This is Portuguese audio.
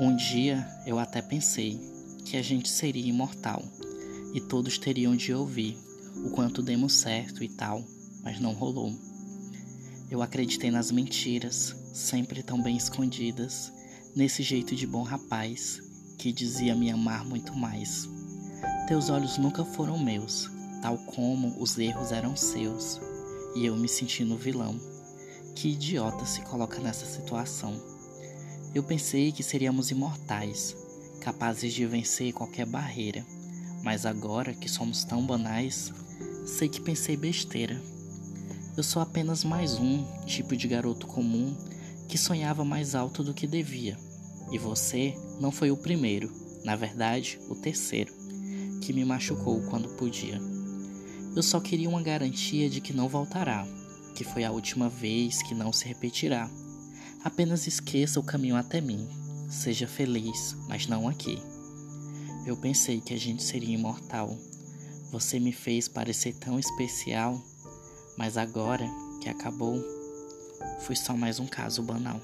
Um dia eu até pensei que a gente seria imortal e todos teriam de ouvir o quanto demos certo e tal, mas não rolou. Eu acreditei nas mentiras, sempre tão bem escondidas, nesse jeito de bom rapaz que dizia me amar muito mais. Teus olhos nunca foram meus, tal como os erros eram seus, e eu me sentindo vilão. Que idiota se coloca nessa situação. Eu pensei que seríamos imortais, capazes de vencer qualquer barreira, mas agora que somos tão banais, sei que pensei besteira. Eu sou apenas mais um tipo de garoto comum que sonhava mais alto do que devia. E você não foi o primeiro, na verdade, o terceiro, que me machucou quando podia. Eu só queria uma garantia de que não voltará, que foi a última vez que não se repetirá. Apenas esqueça o caminho até mim. Seja feliz, mas não aqui. Eu pensei que a gente seria imortal. Você me fez parecer tão especial mas agora que acabou, foi só mais um caso banal.